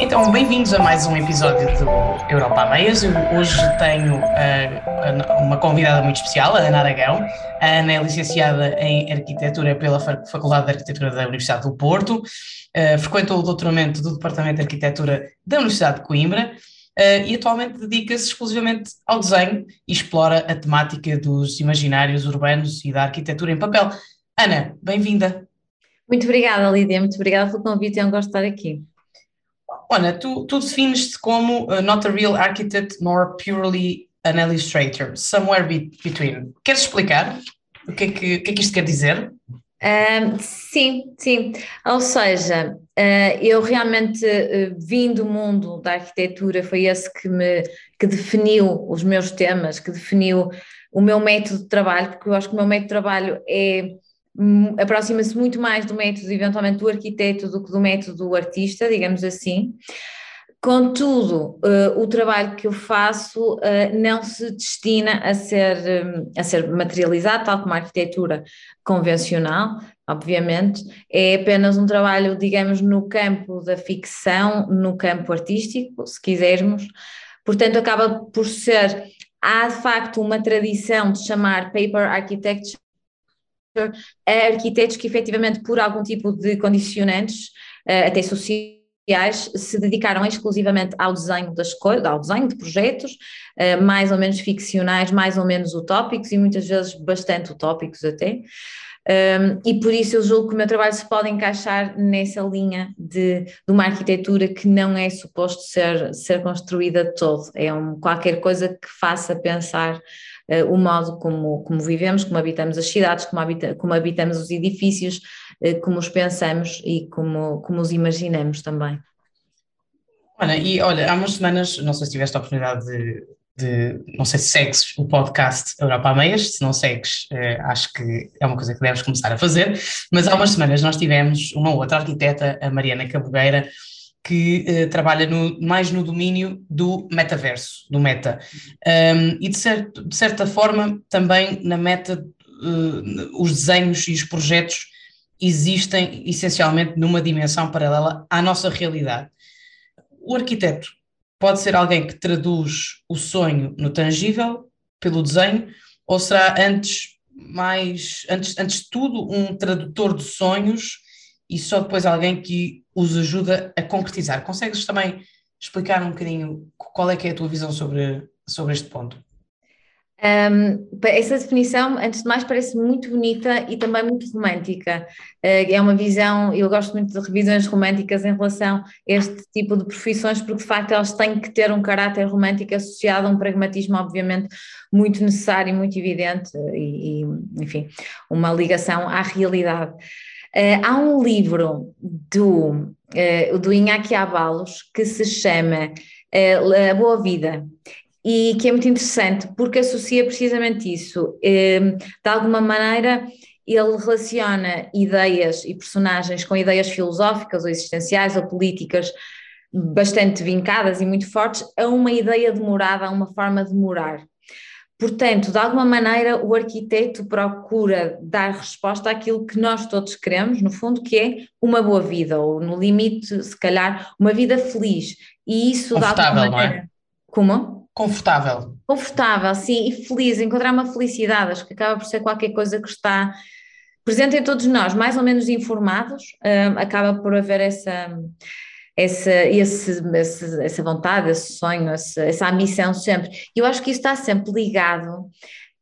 Então, bem-vindos a mais um episódio do Europa a Meias. Eu hoje tenho uh, uma convidada muito especial, a Ana Aragão. A Ana é licenciada em Arquitetura pela Faculdade de Arquitetura da Universidade do Porto, uh, frequentou o doutoramento do Departamento de Arquitetura da Universidade de Coimbra uh, e atualmente dedica-se exclusivamente ao desenho e explora a temática dos imaginários urbanos e da arquitetura em papel. Ana, bem-vinda. Muito obrigada, Lídia, muito obrigada pelo convite, é um gosto estar aqui. Ana, tu, tu defines-te como uh, not a real architect nor purely an illustrator, somewhere be between. Queres explicar o que é que, que, é que isto quer dizer? Sim, sim. Ou seja, uh, eu realmente uh, vim do mundo da arquitetura, foi esse que me que definiu os meus temas, que definiu o meu método de trabalho, porque eu acho que o meu método de trabalho é aproxima-se muito mais do método, eventualmente, do arquiteto do que do método do artista, digamos assim. Contudo, uh, o trabalho que eu faço uh, não se destina a ser, um, a ser materializado, tal como a arquitetura convencional, obviamente, é apenas um trabalho, digamos, no campo da ficção, no campo artístico, se quisermos. Portanto, acaba por ser, há de facto uma tradição de chamar paper architecture a arquitetos que efetivamente por algum tipo de condicionantes, eh, até sociais, se dedicaram exclusivamente ao desenho das coisas, ao desenho de projetos, eh, mais ou menos ficcionais, mais ou menos utópicos e muitas vezes bastante utópicos até. Um, e por isso eu julgo que o meu trabalho se pode encaixar nessa linha de, de uma arquitetura que não é suposto ser, ser construída todo, é um, qualquer coisa que faça pensar o modo como, como vivemos, como habitamos as cidades, como, habita, como habitamos os edifícios, uh, como os pensamos e como, como os imaginamos também. Olha, e olha, há umas semanas, não sei se tiveste a oportunidade de, de não sei se segues o podcast Europa a Meias, se não segues, eh, acho que é uma coisa que deves começar a fazer, mas há umas semanas nós tivemos uma outra arquiteta, a Mariana Cabogueira, que uh, trabalha no, mais no domínio do metaverso, do meta. Um, e de, certo, de, certa forma também na meta uh, os desenhos e os projetos existem essencialmente numa dimensão paralela à nossa realidade. O arquiteto pode ser alguém que traduz o sonho no tangível pelo desenho, ou será antes mais antes, antes de tudo um tradutor de sonhos e só depois alguém que os ajuda a concretizar. Consegues também explicar um bocadinho qual é que é a tua visão sobre, sobre este ponto? Um, essa definição, antes de mais, parece muito bonita e também muito romântica. Uh, é uma visão, eu gosto muito de revisões românticas em relação a este tipo de profissões, porque de facto elas têm que ter um caráter romântico associado a um pragmatismo, obviamente, muito necessário e muito evidente, e, e enfim, uma ligação à realidade. Uh, há um livro do, uh, do Iñaki Abalos que se chama uh, A Boa Vida e que é muito interessante porque associa precisamente isso. De alguma maneira, ele relaciona ideias e personagens com ideias filosóficas ou existenciais ou políticas bastante vincadas e muito fortes a uma ideia de morada, a uma forma de morar. Portanto, de alguma maneira, o arquiteto procura dar resposta àquilo que nós todos queremos, no fundo, que é uma boa vida, ou no limite, se calhar, uma vida feliz. E isso de alguma maneira. Não é? Como? Confortável. Confortável, sim, e feliz, encontrar uma felicidade, acho que acaba por ser qualquer coisa que está presente em todos nós, mais ou menos informados, um, acaba por haver essa essa, esse, esse, essa vontade, esse sonho, essa, essa ambição sempre. E eu acho que isso está sempre ligado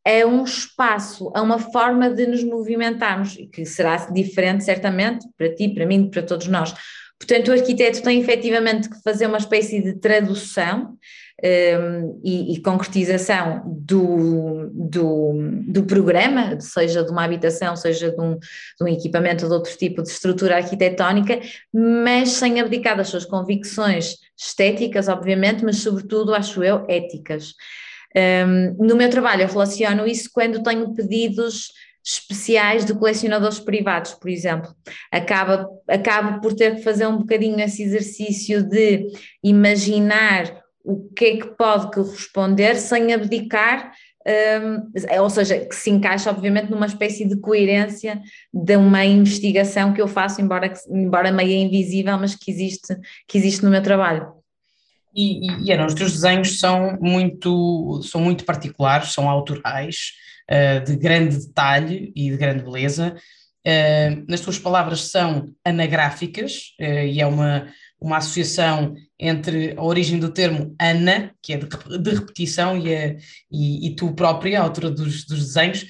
a um espaço, a uma forma de nos movimentarmos, que será diferente certamente para ti, para mim, para todos nós. Portanto, o arquiteto tem efetivamente que fazer uma espécie de tradução um, e, e, concretização do, do, do, programa, seja de uma habitação, seja de um, de um equipamento de outro tipo de estrutura arquitetónica, mas sem abdicar das suas convicções estéticas, obviamente, mas sobretudo, acho eu, éticas. Um, no meu trabalho, eu relaciono isso quando tenho pedidos especiais de colecionadores privados, por exemplo. Acaba, acabo por ter que fazer um bocadinho esse exercício de imaginar o que é que pode corresponder sem abdicar um, ou seja, que se encaixa obviamente numa espécie de coerência de uma investigação que eu faço, embora, embora meio invisível, mas que existe, que existe no meu trabalho. E, e, e os teus desenhos são muito, são muito particulares, são autorais, uh, de grande detalhe e de grande beleza. Uh, nas tuas palavras são anagráficas, uh, e é uma, uma associação entre a origem do termo Ana, que é de, de repetição, e, a, e, e, tu própria, a autora dos, dos desenhos.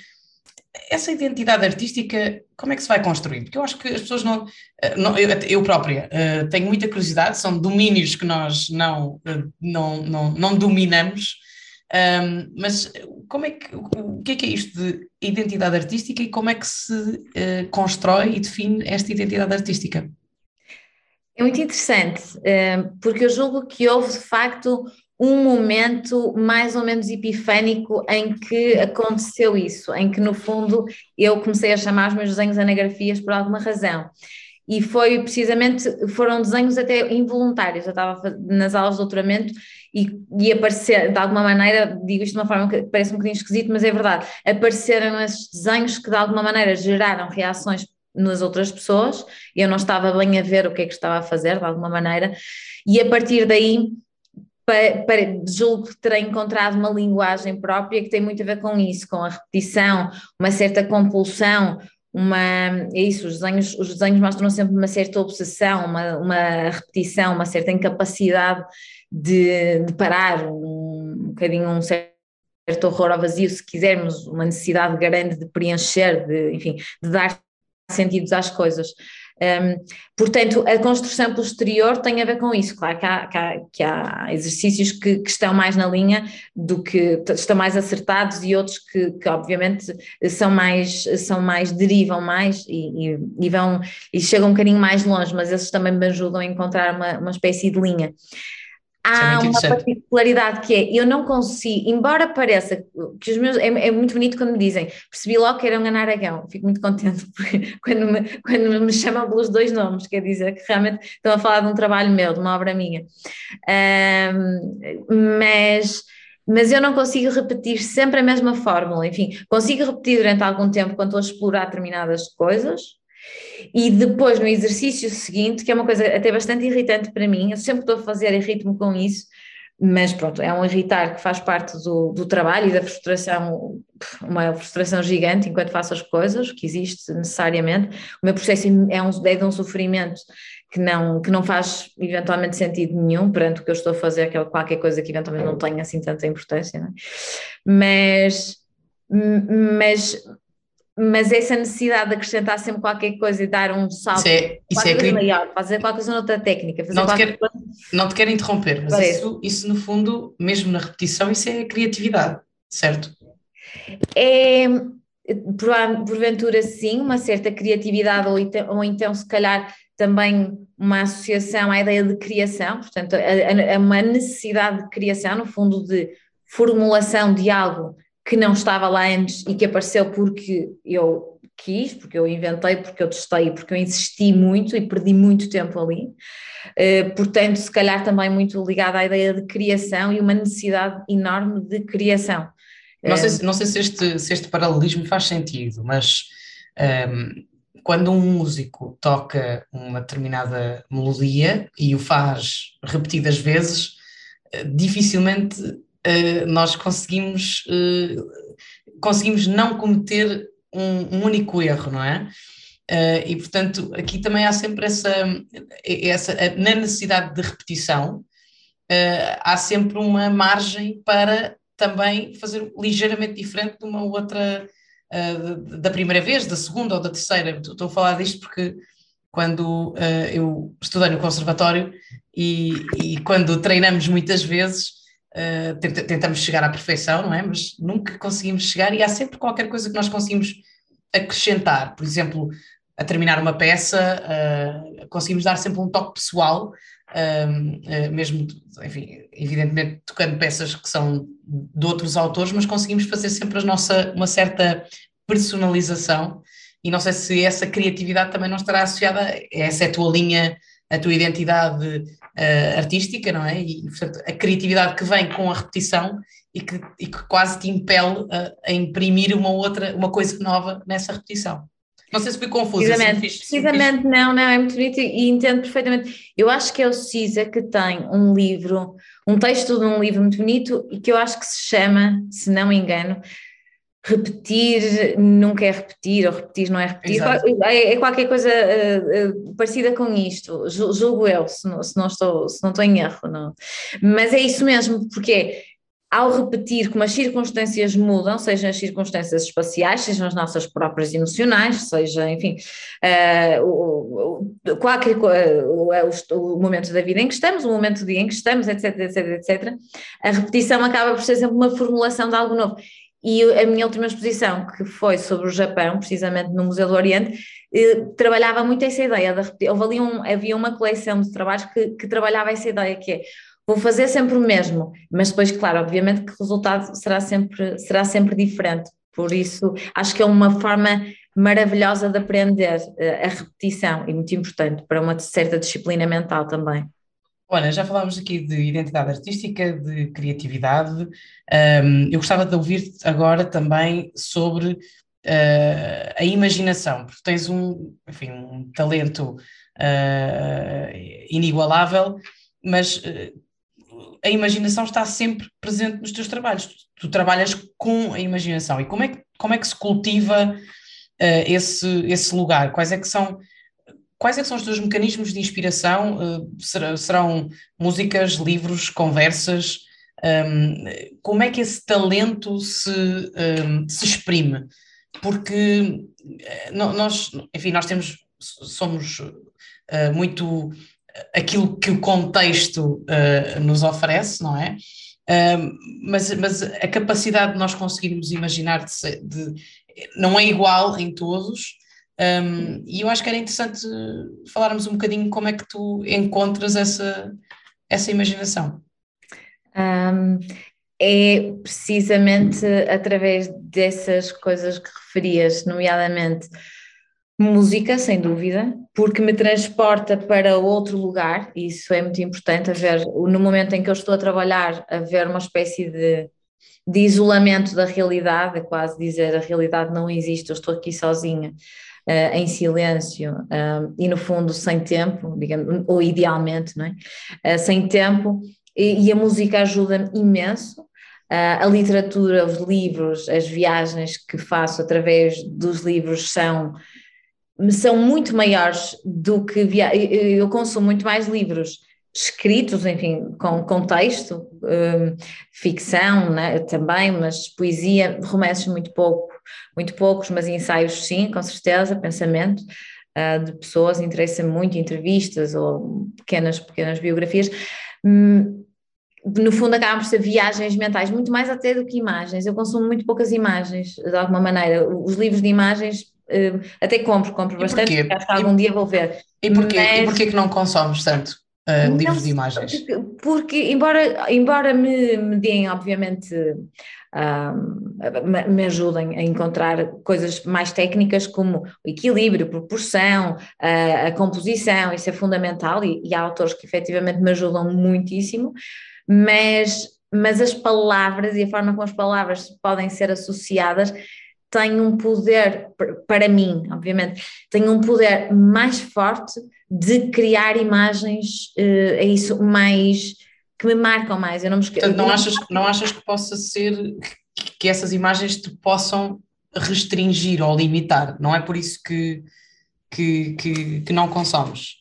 Essa identidade artística, como é que se vai construir? Porque eu acho que as pessoas não. não eu, eu, própria uh, tenho muita curiosidade, são domínios que nós não, não, não, não dominamos, um, mas como é que, o que é que é isto de identidade artística e como é que se uh, constrói e define esta identidade artística? É muito interessante, porque eu julgo que houve de facto um momento mais ou menos epifânico em que aconteceu isso, em que no fundo eu comecei a chamar os meus desenhos anagrafias por alguma razão. E foi precisamente, foram desenhos até involuntários. Eu estava nas aulas de doutoramento e, e aparecer, de alguma maneira, digo isto de uma forma que parece um bocadinho esquisito, mas é verdade, apareceram esses desenhos que de alguma maneira geraram reações nas outras pessoas, eu não estava bem a ver o que é que estava a fazer, de alguma maneira, e a partir daí para, para, julgo que terei encontrado uma linguagem própria que tem muito a ver com isso, com a repetição, uma certa compulsão, uma, é isso, os desenhos, os desenhos mostram sempre uma certa obsessão, uma, uma repetição, uma certa incapacidade de, de parar, um, um bocadinho um certo horror ao vazio, se quisermos, uma necessidade grande de preencher, de, enfim, de dar sentidos às coisas. Um, portanto, a construção posterior tem a ver com isso. Claro que há, que há, que há exercícios que, que, estão mais na linha do que estão mais acertados e outros que, que obviamente são mais, são mais, derivam mais e, e, e, vão e chegam um bocadinho mais longe, mas esses também me ajudam a encontrar uma, uma espécie de linha. É há uma particularidade que é, eu não consigo, embora pareça que os meus, é, é, muito bonito quando me dizem, percebi logo que era um Anaragão, fico muito contente quando me, quando me chamam pelos dois nomes, quer dizer que realmente estão a falar de um trabalho meu, de uma obra minha, um, mas, mas eu não consigo repetir sempre a mesma fórmula, enfim, consigo repetir durante algum tempo quando estou a explorar determinadas coisas, e depois, no exercício seguinte, que é uma coisa até bastante irritante para mim, eu sempre estou a fazer irrito-me com isso, mas pronto, é um irritar que faz parte do, do trabalho e da frustração, uma frustração gigante enquanto faço as coisas, que existe necessariamente. O meu processo é, um, é de um sofrimento que não, que não faz eventualmente sentido nenhum perante o que eu estou a fazer, que é qualquer coisa que eventualmente não tenha assim tanta importância, é? mas, mas mas essa necessidade de acrescentar sempre qualquer coisa e dar um salto, isso é, isso é maior, fazer qualquer coisa noutra técnica, fazer não, te quer, coisa... não te quero interromper, mas isso, isso no fundo, mesmo na repetição, isso é criatividade, certo? É, porventura sim, uma certa criatividade ou então, ou então se calhar também uma associação à ideia de criação, portanto, a, a, a uma necessidade de criação, no fundo de formulação de algo que não estava lá antes e que apareceu porque eu quis, porque eu inventei, porque eu testei, porque eu insisti muito e perdi muito tempo ali. Uh, portanto, se calhar também muito ligada à ideia de criação e uma necessidade enorme de criação. Não sei, se, não sei se, este, se este paralelismo faz sentido, mas um, ehm, quando um músico toca uma determinada melodia e o faz repetidas vezes, eh, dificilmente uh, nós conseguimos, uh, conseguimos não cometer um, um, único erro, não é? Uh, e portanto, aqui também há sempre essa, essa na necessidade de repetição, há sempre uma margem para também fazer ligeiramente diferente de uma outra, da primeira vez, da segunda ou da terceira. Estou a falar disto porque quando eu estudei no conservatório e, e quando treinamos muitas vezes, Uh, tentamos chegar à perfeição, não é? Mas nunca conseguimos chegar e há sempre qualquer coisa que nós conseguimos acrescentar. Por exemplo, a terminar uma peça, uh, conseguimos dar sempre um toque pessoal, uh, mesmo, enfim, evidentemente tocando peças que são de outros autores, mas conseguimos fazer sempre a nossa, uma certa personalização e não sei se essa criatividade também não estará associada, essa é a tua linha, a tua identidade uh, artística, não é? E, portanto, a criatividade que vem com a repetição e que, e que quase te impele a, a, imprimir uma outra, uma coisa nova nessa repetição. Não sei se fui confusa. Precisamente, fiz, precisamente não, não, é muito bonito e entendo perfeitamente. Eu acho que é o Cisa que tem um livro, um texto de um livro muito bonito e que eu acho que se chama, se não me engano, repetir nunca é repetir, ou repetir não é repetir, é, é, qualquer coisa uh, uh, parecida com isto, julgo eu, se não, se não, estou, se não estou em erro, não. mas é isso mesmo, porque ao repetir como as circunstâncias mudam, sejam as circunstâncias espaciais, sejam as nossas próprias emocionais, seja, enfim, uh, o, o, qualquer o, o, o, momento da vida em que estamos, o momento do dia em que estamos, etc, etc, etc, a repetição acaba por ser sempre uma formulação de algo novo. E a minha última exposição, que foi sobre o Japão, precisamente no Museu do Oriente, eh, trabalhava muito essa ideia de ali um, havia uma coleção de trabalhos que, que trabalhava essa ideia, que é vou fazer sempre o mesmo, mas depois, claro, obviamente que o resultado será sempre, será sempre diferente. Por isso, acho que é uma forma maravilhosa de aprender eh, a repetição e muito importante para uma certa disciplina mental também. Olha, já falámos aqui de identidade artística, de criatividade. Um, eu gostava de ouvir agora também sobre uh, a imaginação, porque tens um, enfim, um talento uh, inigualável, mas uh, a imaginação está sempre presente nos teus trabalhos. Tu, tu, trabalhas com a imaginação. E como é que, como é que se cultiva esse, esse lugar? Quais é que são quais é são os teus mecanismos de inspiração? Uh, serão músicas, livros, conversas? Como é que esse talento se, se exprime? Porque eh, nós, enfim, nós temos, somos uh, muito aquilo que o contexto nos oferece, não é? Mas, mas a capacidade de nós conseguirmos imaginar de, de, não é igual em todos, um, e eu acho que era interessante falarmos um bocadinho como é que tu encontras essa, essa imaginação. Um, é precisamente através dessas coisas que referias, nomeadamente música, sem dúvida, porque me transporta para outro lugar, e isso é muito importante, a ver, no momento em que eu estou a trabalhar, a ver uma espécie de, de isolamento da realidade, é quase dizer a realidade não existe, eu estou aqui sozinha uh, em silêncio uh, e no fundo sem tempo, digamos, ou idealmente, não é? Uh, sem tempo, e, e a música ajuda-me imenso. a literatura, os livros, as viagens que faço através dos livros são são muito maiores do que via... eu consumo muito mais livros escritos, enfim, com contexto, um, ficção né, também, mas poesia, romances muito pouco, muito poucos, mas ensaios sim, com certeza, pensamento uh, de pessoas, interessa muito entrevistas ou pequenas, pequenas biografias. Hum, no fundo acabam por ser viagens mentais, muito mais até do que imagens. Eu consumo muito poucas imagens, de alguma maneira. Os livros de imagens uh, até compro, compro e bastante, porque acho que algum e, dia vou ver. E porquê, Mas... e porquê que não consomes tanto? Uh, livros de imagens? Porque, porque, embora, embora me, me deem, obviamente, uh, me ajudem a encontrar coisas mais técnicas como o equilíbrio, proporção, uh, a composição, isso é fundamental e, e há autores que efetivamente me ajudam muitíssimo, mas, mas as palavras e a forma como as palavras podem ser associadas tem um poder, para mim, obviamente, tem um poder mais forte de criar imagens, é isso, mais que me marcam mais. Eu não me esqueço. Portanto, não achas, não achas que possa ser que essas imagens te possam restringir ou limitar? Não é por isso que, que, que, que não consomes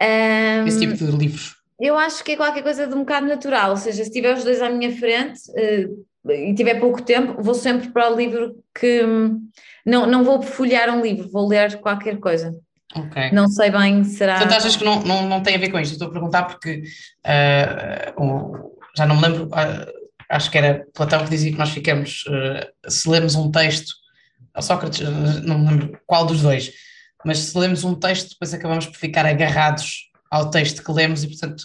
um, esse tipo de livros? Eu acho que é qualquer coisa de um bocado natural, ou seja, se tiver os dois à minha frente, uh, e tiver pouco tempo, vou sempre para o livro que não, não vou folhear um livro, vou ler qualquer coisa. Okay. Não sei bem, será. Portanto, achas que não, não, não tem a ver com isto? Estou a perguntar porque uh, já não me lembro, uh, acho que era Platão que dizia que nós ficamos, uh, se lemos um texto, ou Sócrates, não me lembro qual dos dois, mas se lemos um texto, depois acabamos por ficar agarrados ao texto que lemos e, portanto,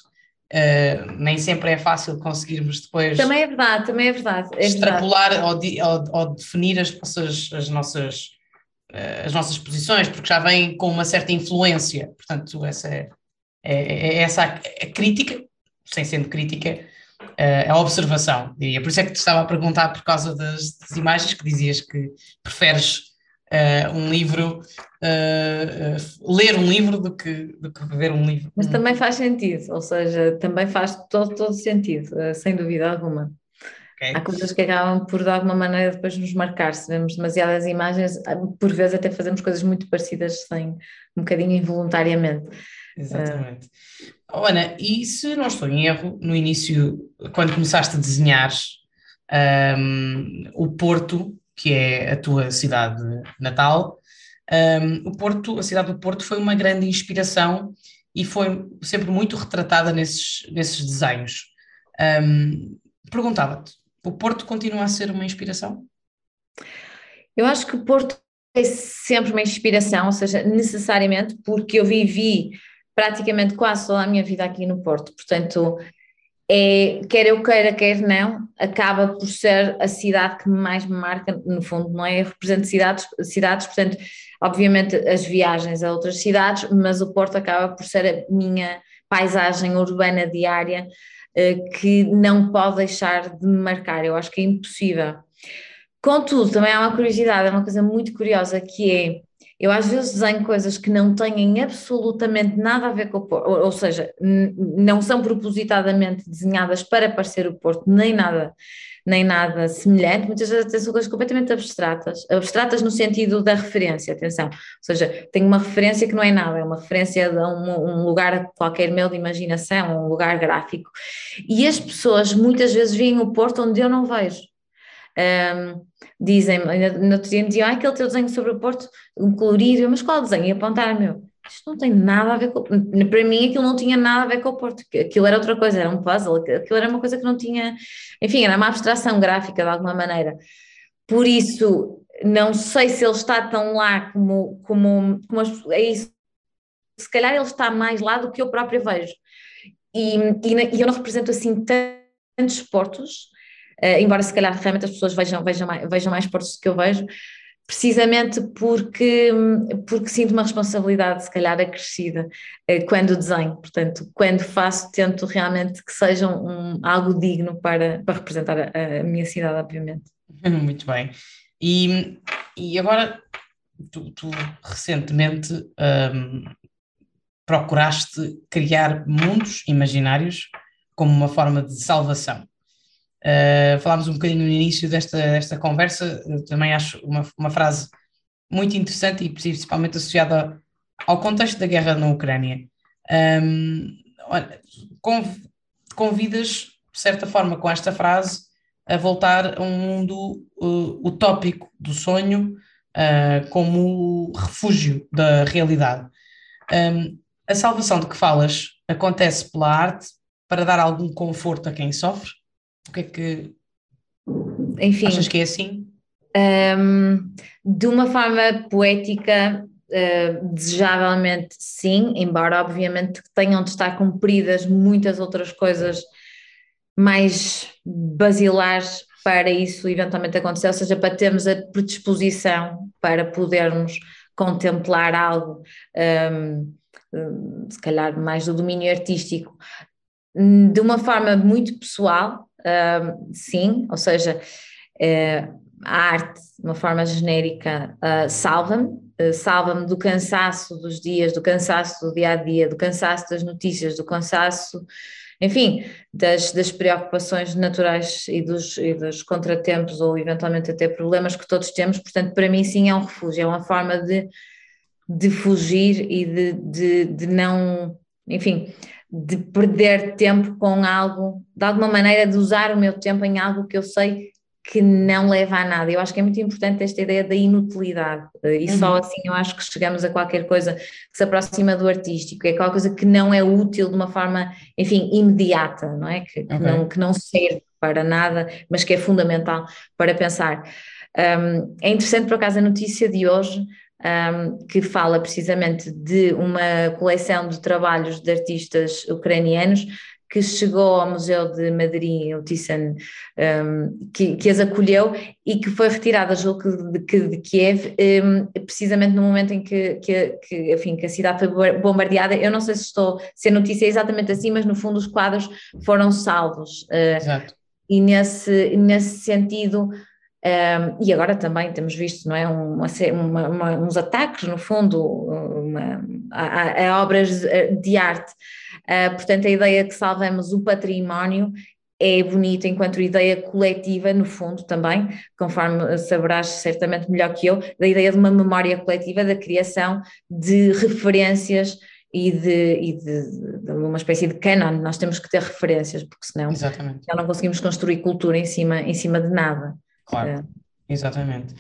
Uh, nem sempre é fácil conseguirmos depois. Também é verdade, também é verdade. É extrapolar verdade. Ou, ou, ou, definir as nossas, as, nossas, as nossas posições, porque já vem com uma certa influência. Portanto, essa é, é, é essa a, crítica, sem sendo crítica, uh, a observação, diria. Por isso é que te estava a perguntar por causa das, das imagens que dizias que preferes uh, um livro, uh, ler um livro do que, do que ver um livro. Mas também faz sentido, ou seja, também faz todo, todo sentido, sem dúvida alguma. Okay. Há coisas que acabam por, de alguma maneira, depois nos marcar. Se vemos demasiadas imagens, por vezes até fazemos coisas muito parecidas sem um bocadinho involuntariamente. Exatamente. Uh, Ana, e se não estou em erro, no início, quando começaste a desenhar um, o Porto, que é a tua cidade natal, um, o Porto, a cidade do Porto foi uma grande inspiração e foi sempre muito retratada nesses, nesses desenhos. Um, Perguntava-te, o Porto continua a ser uma inspiração? Eu acho que o Porto é sempre uma inspiração, ou seja, necessariamente, porque eu vivi praticamente quase toda a minha vida aqui no Porto, portanto, é, quer eu queira, quer não, acaba por ser a cidade que mais me marca, no fundo, não é? Eu represento cidades, cidades, portanto, obviamente as viagens a outras cidades, mas o Porto acaba por ser a minha paisagem urbana diária que não pode deixar de me marcar, eu acho que é impossível. Contudo, também há uma curiosidade, é uma coisa muito curiosa que é eu às vezes desenho coisas que não têm absolutamente nada a ver com o Porto, ou, ou seja, não são propositadamente desenhadas para parecer o Porto, nem nada, nem nada semelhante, muitas vezes são coisas completamente abstratas, abstratas no sentido da referência, atenção, ou seja, tem uma referência que não é nada, é uma referência a um, um lugar qualquer meu de imaginação, um lugar gráfico, e as pessoas muitas vezes veem o Porto onde eu não vejo. Um, dizem-me, no outro dia me diziam, ah, aquele teu desenho sobre o Porto, um colorido, mas qual desenho? E apontar, meu, isto não tem nada a ver com. Para mim, aquilo não tinha nada a ver com o Porto, aquilo era outra coisa, era um puzzle, aquilo era uma coisa que não tinha. Enfim, era uma abstração gráfica de alguma maneira. Por isso, não sei se ele está tão lá como. como, como as, é isso. Se calhar ele está mais lá do que eu próprio vejo. E, e, e eu não represento assim tantos portos uh, embora se calhar realmente as pessoas vejam, vejam, mais, vejam mais portos do que eu vejo, precisamente porque, porque sinto uma responsabilidade, se calhar, acrescida uh, quando desenho. Portanto, quando faço, tento realmente que seja um, algo digno para, para representar a, a minha cidade, obviamente. Muito bem. E, e agora, tu, tu recentemente um, procuraste criar mundos imaginários como uma forma de salvação. Uh, falámos um bocadinho no início desta, desta conversa, também acho uma, uma frase muito interessante e principalmente associada ao contexto da guerra na Ucrânia. Um, olha, convidas, de certa forma, com esta frase, a voltar a um mundo uh, utópico do sonho uh, como refúgio da realidade. Um, a salvação de que falas acontece pela arte para dar algum conforto a quem sofre? O que é que Enfim, achas que é assim? Um, de uma forma poética, uh, desejavelmente sim, embora obviamente tenham de estar cumpridas muitas outras coisas mais basilares para isso eventualmente acontecer, ou seja, para termos a predisposição para podermos contemplar algo, um, se calhar mais do domínio artístico, de uma forma muito pessoal, sim, ou seja, uh, a arte, de uma forma genérica, uh, salva-me, uh, salva-me do cansaço dos dias, do cansaço do dia a dia, do cansaço das notícias, do cansaço, enfim, das, das preocupações naturais e dos, e dos contratempos ou eventualmente até problemas que todos temos. Portanto, para mim, sim, é um refúgio, é uma forma de, de fugir e de, de, de não, enfim de perder tempo com algo, de alguma maneira de usar o meu tempo em algo que eu sei que não leva a nada. Eu acho que é muito importante esta ideia da inutilidade, e uhum. só assim eu acho que chegamos a qualquer coisa que se aproxima do artístico, é qualquer coisa que não é útil de uma forma, enfim, imediata, não é? Que, que não, que não serve para nada, mas que é fundamental para pensar. Um, é interessante, por acaso, a notícia de hoje, um, que fala precisamente de uma coleção de trabalhos de artistas ucranianos que chegou ao Museu de Madrid, o Thyssen, um, que, que as acolheu e que foi retirada, julgo de, de, de Kiev, um, precisamente no momento em que, que, que, enfim, que a cidade foi bombardeada. Eu não sei se estou, se a notícia é exatamente assim, mas no fundo os quadros foram salvos. Uh, Exato. E nesse, nesse sentido um, e agora também temos visto não é, uma, uma, uma, uns ataques, no fundo, a, a, obras de arte. Uh, portanto, a ideia que salvamos o património é bonita enquanto ideia coletiva, no fundo, também, conforme saberás certamente melhor que eu, da ideia de uma memória coletiva, da criação de referências e de, e de, de, uma espécie de canon, nós temos que ter referências, porque senão Exatamente. já não conseguimos construir cultura em cima, em cima de nada. Claro, é. exatamente.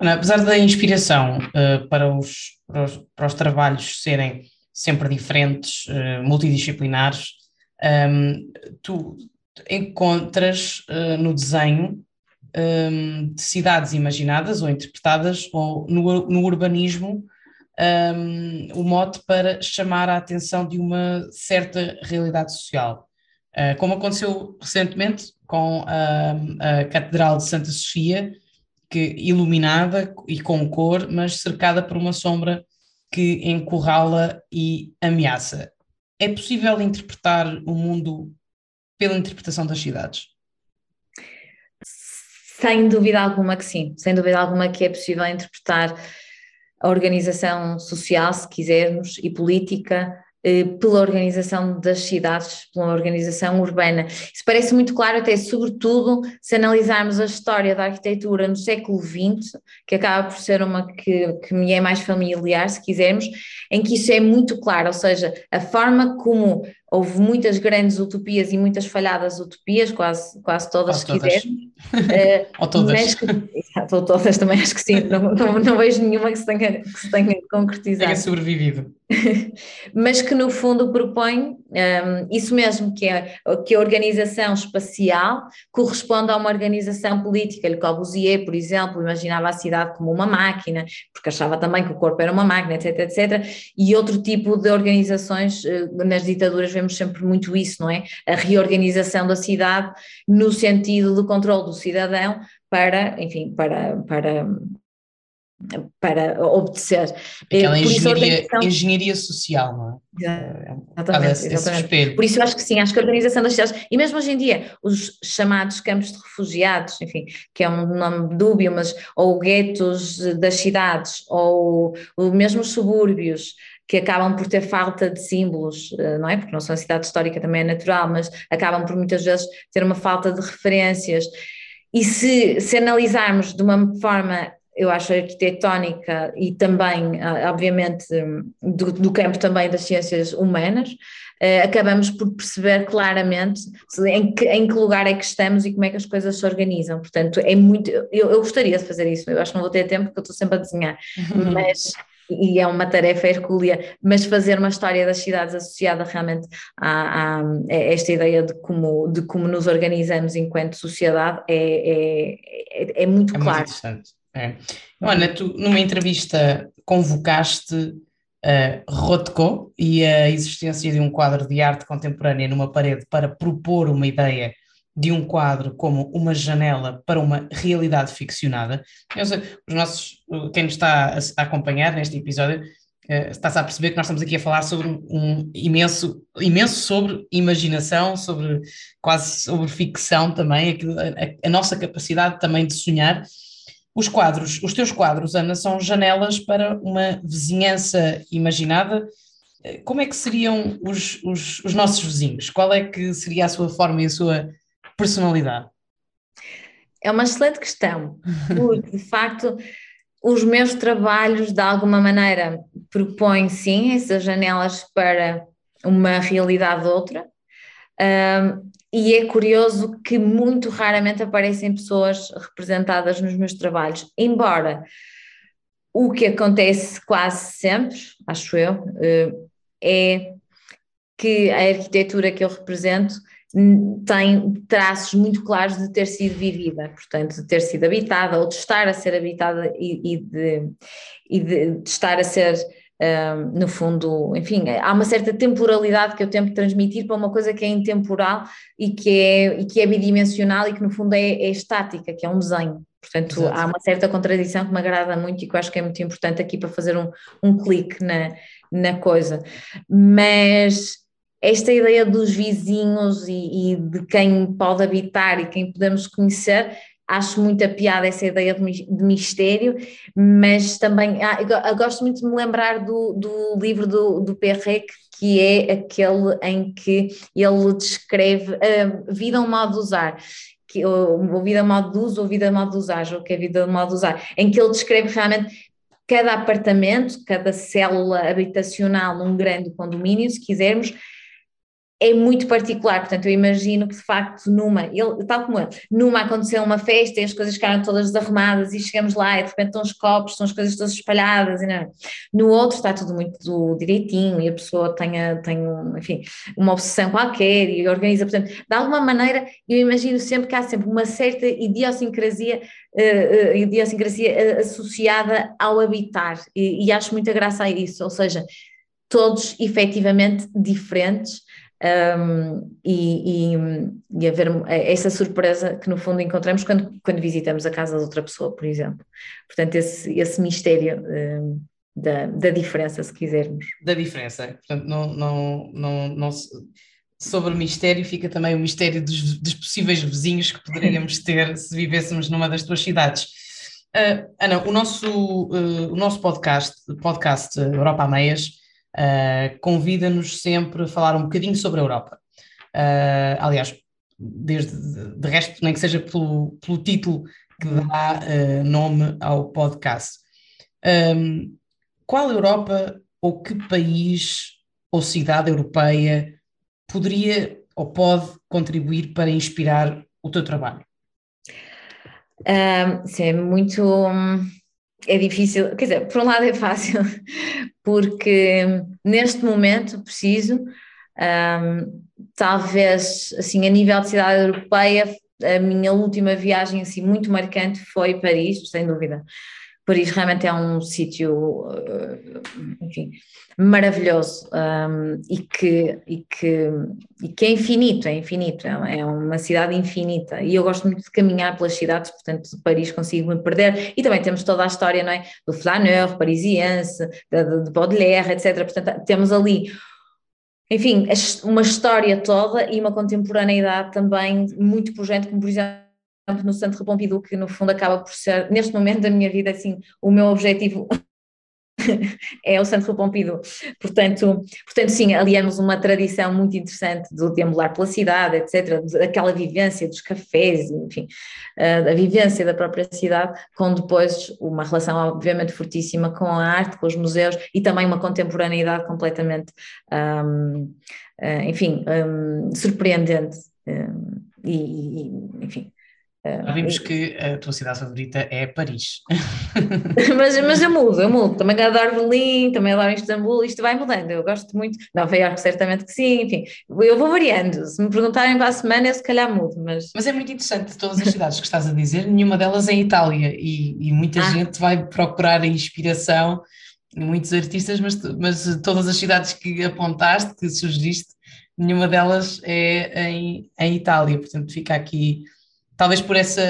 Apesar da inspiração uh, para, os, para, os, para, os, trabalhos serem sempre diferentes, uh, multidisciplinares, um, ehm, tu encontras uh, no desenho um, ehm, de cidades imaginadas ou interpretadas, ou no, no urbanismo, um, ehm, o mote para chamar a atenção de uma certa realidade social. Uh, como aconteceu recentemente com a, a Catedral de Santa Sofia, que iluminada e com cor, mas cercada por uma sombra que encurrala e ameaça. É possível interpretar o mundo pela interpretação das cidades? Sem dúvida alguma que sim, sem dúvida alguma que é possível interpretar a organização social, se quisermos, e política eh, pela organização das cidades, pela organização urbana. Isso parece muito claro, até sobretudo se analisarmos a história da arquitetura no século XX, que acaba por ser uma que, que me é mais familiar, se quisermos, em que isso é muito claro, ou seja, a forma como houve muitas grandes utopias e muitas falhadas utopias, quase, quase todas, se quisermos. Uh, ou todas. Mas ou todas também, acho que sim, não, não, não vejo nenhuma que se tenha, que se tenha concretizado. Tenha sobrevivido. mas que no fundo propõe um, isso mesmo, que, é, que a organização espacial corresponde a uma organização política. Le Corbusier, por exemplo, imaginava a cidade como uma máquina, porque achava também que o corpo era uma máquina, etc, etc, e outro tipo de organizações, eh, nas ditaduras vemos sempre muito isso, não é? A reorganização da cidade no sentido do controle do cidadão para, enfim, para, para para obedecer. Aquela engenharia, engenharia, social, não é? Exatamente, exatamente. Por isso eu acho que sim, acho que a organização das cidades, e mesmo hoje em dia, os chamados campos de refugiados, enfim, que é um nome dúbio, mas ou guetos das cidades, ou, ou mesmo os subúrbios, que acabam por ter falta de símbolos, eh, não é? Porque não são a cidade histórica, também é natural, mas acabam por muitas vezes ter uma falta de referências. E se, se analisarmos de uma forma eu acho, arquitetónica e também, ah, obviamente, do, do campo também das ciências humanas, uh, acabamos por perceber claramente em que, em que lugar é que estamos e como é que as coisas se organizam. Portanto, é muito. Eu, eu gostaria de fazer isso, eu acho que não vou ter tempo porque eu estou sempre a desenhar, mas. E é uma tarefa hercúlea, mas fazer uma história das cidades associada realmente a, a, a esta ideia de como, de como nos organizamos enquanto sociedade é, é, é, é muito é claro. Muito é. Ana, tu numa entrevista convocaste uh, Rothko e a existência de um quadro de arte contemporânea numa parede para propor uma ideia de um quadro como uma janela para uma realidade ficcionada. Sei, os nossos, quem nos está a, acompanhar neste episódio uh, está-se a perceber que nós estamos aqui a falar sobre um imenso, imenso sobre imaginação, sobre quase sobre ficção também, a, a nossa capacidade também de sonhar os quadros, os teus quadros, Ana, são janelas para uma vizinhança imaginada. Como é que seriam os, os, os nossos vizinhos? Qual é que seria a sua forma e a sua personalidade? É uma excelente questão, porque de facto os meus trabalhos de alguma maneira propõem sim essas janelas para uma realidade outra. Um, e é curioso que muito raramente aparecem pessoas representadas nos meus trabalhos, embora o que acontece quase sempre, acho eu, eh, é que a arquitetura que eu represento tem traços muito claros de ter sido vivida, portanto, de ter sido habitada ou de estar a ser habitada e, e, de, e de, de, estar a ser no fundo, enfim, há uma certa temporalidade que eu tento transmitir para uma coisa que é intemporal e que é, e que é bidimensional e que no fundo é, é estática, que é um desenho. Portanto, Exato. há uma certa contradição que me agrada muito e que eu acho que é muito importante aqui para fazer um, um clique na, na coisa. Mas esta ideia dos vizinhos e, e, de quem pode habitar e quem podemos conhecer, acho muito a piada essa ideia de, mistério, mas também ah, eu gosto muito de me lembrar do, do livro do, do Perrec, que é aquele em que ele descreve a vida um modo de usar que, ou, vida modo de uso ou vida modo de usar, ou que é vida modo de usar, em que ele descreve realmente cada apartamento, cada célula habitacional num grande condomínio, se quisermos, é muito particular, portanto eu imagino que de facto numa, ele, tal como ele, numa aconteceu uma festa e as coisas ficaram todas desarrumadas e chegamos lá e de repente estão os copos, estão as coisas todas espalhadas e não. no outro está tudo muito direitinho e a pessoa tem, tem enfim, uma obsessão qualquer e organiza, portanto de alguma maneira eu imagino sempre que há sempre uma certa idiosincrasia, uh, uh, idiosincrasia associada ao habitar e, e acho muita graça a isso, ou seja, todos efetivamente diferentes, um, e, e, e haver essa surpresa que no fundo encontramos quando, quando visitamos a casa de outra pessoa, por exemplo. Portanto, esse, esse mistério um, da, da diferença, se quisermos. Da diferença, portanto, não, não, não, não sobre o mistério fica também o mistério dos, dos possíveis vizinhos que poderíamos ter se vivêssemos numa das tuas cidades. Uh, Ana, o nosso, uh, o nosso podcast, podcast Europa a Meias, uh, convida-nos sempre a falar um bocadinho sobre a Europa. Uh, aliás, desde de resto, nem que seja pelo, pelo título que dá uh, nome ao podcast. Um, qual Europa ou que país ou cidade europeia poderia ou pode contribuir para inspirar o teu trabalho? Um, sim, é muito. É difícil, quer dizer, por um lado é fácil, porque neste momento preciso, um, talvez assim a nível de cidade europeia, a minha última viagem assim muito marcante foi Paris, sem dúvida. Paris realmente é um sítio, eh, enfim, maravilhoso um, e, que, e, que, e que é infinito, é infinito, é, é uma cidade infinita. E eu gosto muito de caminhar pelas cidades, portanto Paris consigo me perder. E também temos toda a história, não é, do flaneur parisiense, de, de Baudelaire, etc, portanto temos ali enfim, uma história toda e uma contemporaneidade também muito pujante, como por exemplo no Centro Pompidou, que no fundo acaba por ser, neste momento da minha vida, assim, o meu objetivo é o Centro Pompidou. Portanto, portanto, sim, aliamos uma tradição muito interessante do deambular pela cidade, etc., daquela vivência dos cafés, enfim, uh, da vivência da própria cidade, com depois uma relação obviamente fortíssima com a arte, com os museus e também uma contemporaneidade completamente, um, uh, ah, enfim, um, surpreendente. Um, e, e, enfim, já vimos que a tua cidade favorita é Paris. mas, mas eu mudo, eu mudo. Também adoro Berlim, também adoro Istambul, isto vai mudando. Eu gosto muito. Nova Iorque, certamente que sim, enfim. Eu vou variando. Se me perguntarem para a semana, eu se calhar mudo. Mas, mas é muito interessante, todas as cidades que estás a dizer, nenhuma delas é em Itália. E, e muita ah. gente vai procurar a inspiração, muitos artistas, mas, mas todas as cidades que apontaste, que sugeriste, nenhuma delas é em, em Itália. Portanto, fica aqui talvez por, essa,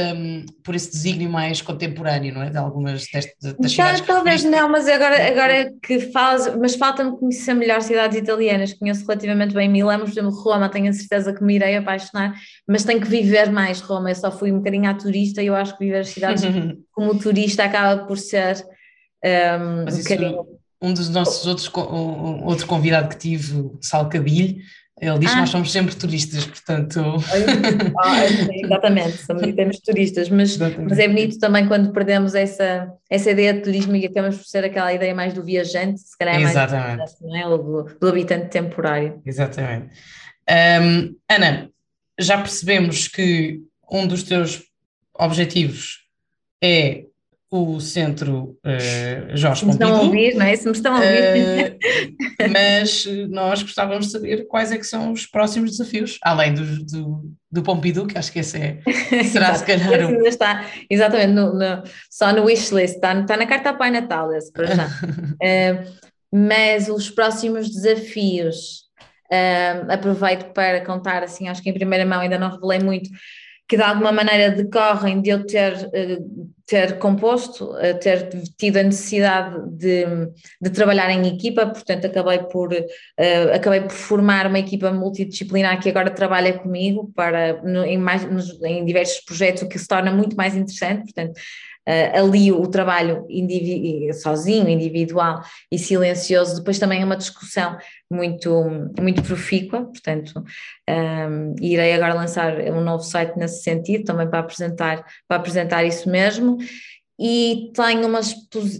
por esse desígnio mais contemporâneo, não é? De algumas destas das cidades. Talvez não, mas agora, agora que falas, mas falta-me conhecer melhor cidades italianas, conheço relativamente bem Milão, por exemplo, Roma, tenho a certeza que me irei apaixonar, mas tenho que viver mais Roma, eu só fui um bocadinho à turista e eu acho que viver as cidades como turista acaba por ser um, mas um bocadinho... Um dos nossos outros, um, outro convidado que tive, Salcabilho, ele diz ah. que nós somos sempre turistas, portanto. Ah, exatamente, somos temos turistas, mas, mas, é bonito também quando perdemos essa, essa ideia de turismo e acabamos por ser aquela ideia mais do viajante, se calhar é mais Exatamente. não é? Do, do habitante temporário. Exatamente. Um, Ana, já percebemos que um dos teus objetivos é o centro uh, Jorge Pompidou. estão a ouvir, não é? Se me estão a ouvir. Uh, mas nós gostávamos de saber quais é que são os próximos desafios, além do, do, do Pompidou, que acho que esse é, será se calhar esse ainda está, exatamente, no, no, só no wishlist, está, está na carta Pai Natal esse para já. uh, mas os próximos desafios, um, aproveito para contar, assim, acho que em primeira mão ainda não revelei muito, que de alguma maneira decorrem de eu ter, ter composto, ter tido a necessidade de, de trabalhar em equipa, portanto acabei por, acabei por formar uma equipa multidisciplinar que agora trabalha comigo para, em, mais, em diversos projetos, o que se torna muito mais interessante, portanto uh, ali o trabalho indivi sozinho, individual e silencioso, depois também é uma discussão muito, muito profícua, portanto, um, ehm, irei agora lançar um novo site nesse sentido, também para apresentar, para apresentar isso mesmo. E tenho, umas,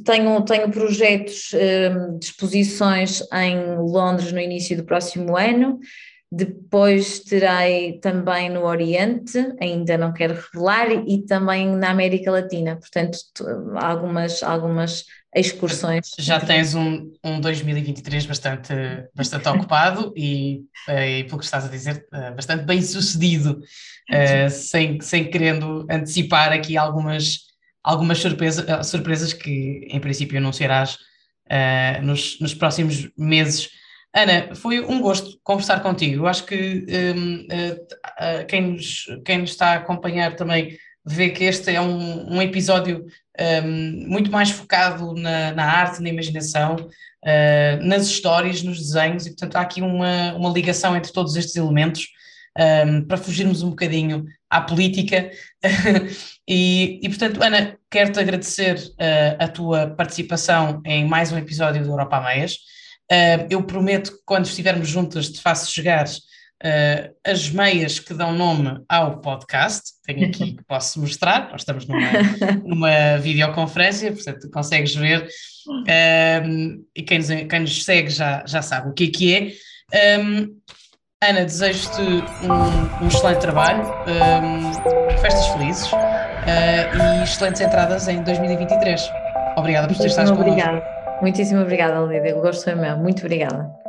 tenho, tenho projetos ehm, de exposições em Londres no início do próximo ano, depois terei também no Oriente, ainda não quero revelar, e também na América Latina, portanto, algumas, algumas excursões. Já tens um, um 2023 bastante, bastante ocupado e, eh, e, pelo que estás a dizer, eh, bastante bem sucedido, uh, sem, sem querendo antecipar aqui algumas, algumas surpresa, surpresas que, em princípio, anunciarás uh, nos, nos próximos meses. Ana, foi um gosto conversar contigo. Acho que um, uh, uh, quem, nos, quem nos está a acompanhar também vê que este é um, um episódio um, muito mais focado na, na arte, na imaginação, uh, nas histórias, nos desenhos, e portanto há aqui uma, uma ligação entre todos estes elementos um, para fugirmos um bocadinho à política. e, e, portanto, Ana, quero-te agradecer a tua participação em mais um episódio do Europa a Meias. Uh, eu prometo que quando estivermos juntas te faço chegar uh, as meias que dão nome ao podcast. Tenho aqui que posso mostrar, nós estamos numa, numa videoconferência, portanto consegues ver. Uh, e quem nos, quem nos, segue já, já sabe o que é que é. Um, Ana, desejo-te um, um, excelente trabalho, um, festas felizes e excelentes entradas em 2023. Obrigada por ter estado connosco. Obrigada. Muitíssimo obrigada, Lídia. O gosto foi meu. Muito obrigada.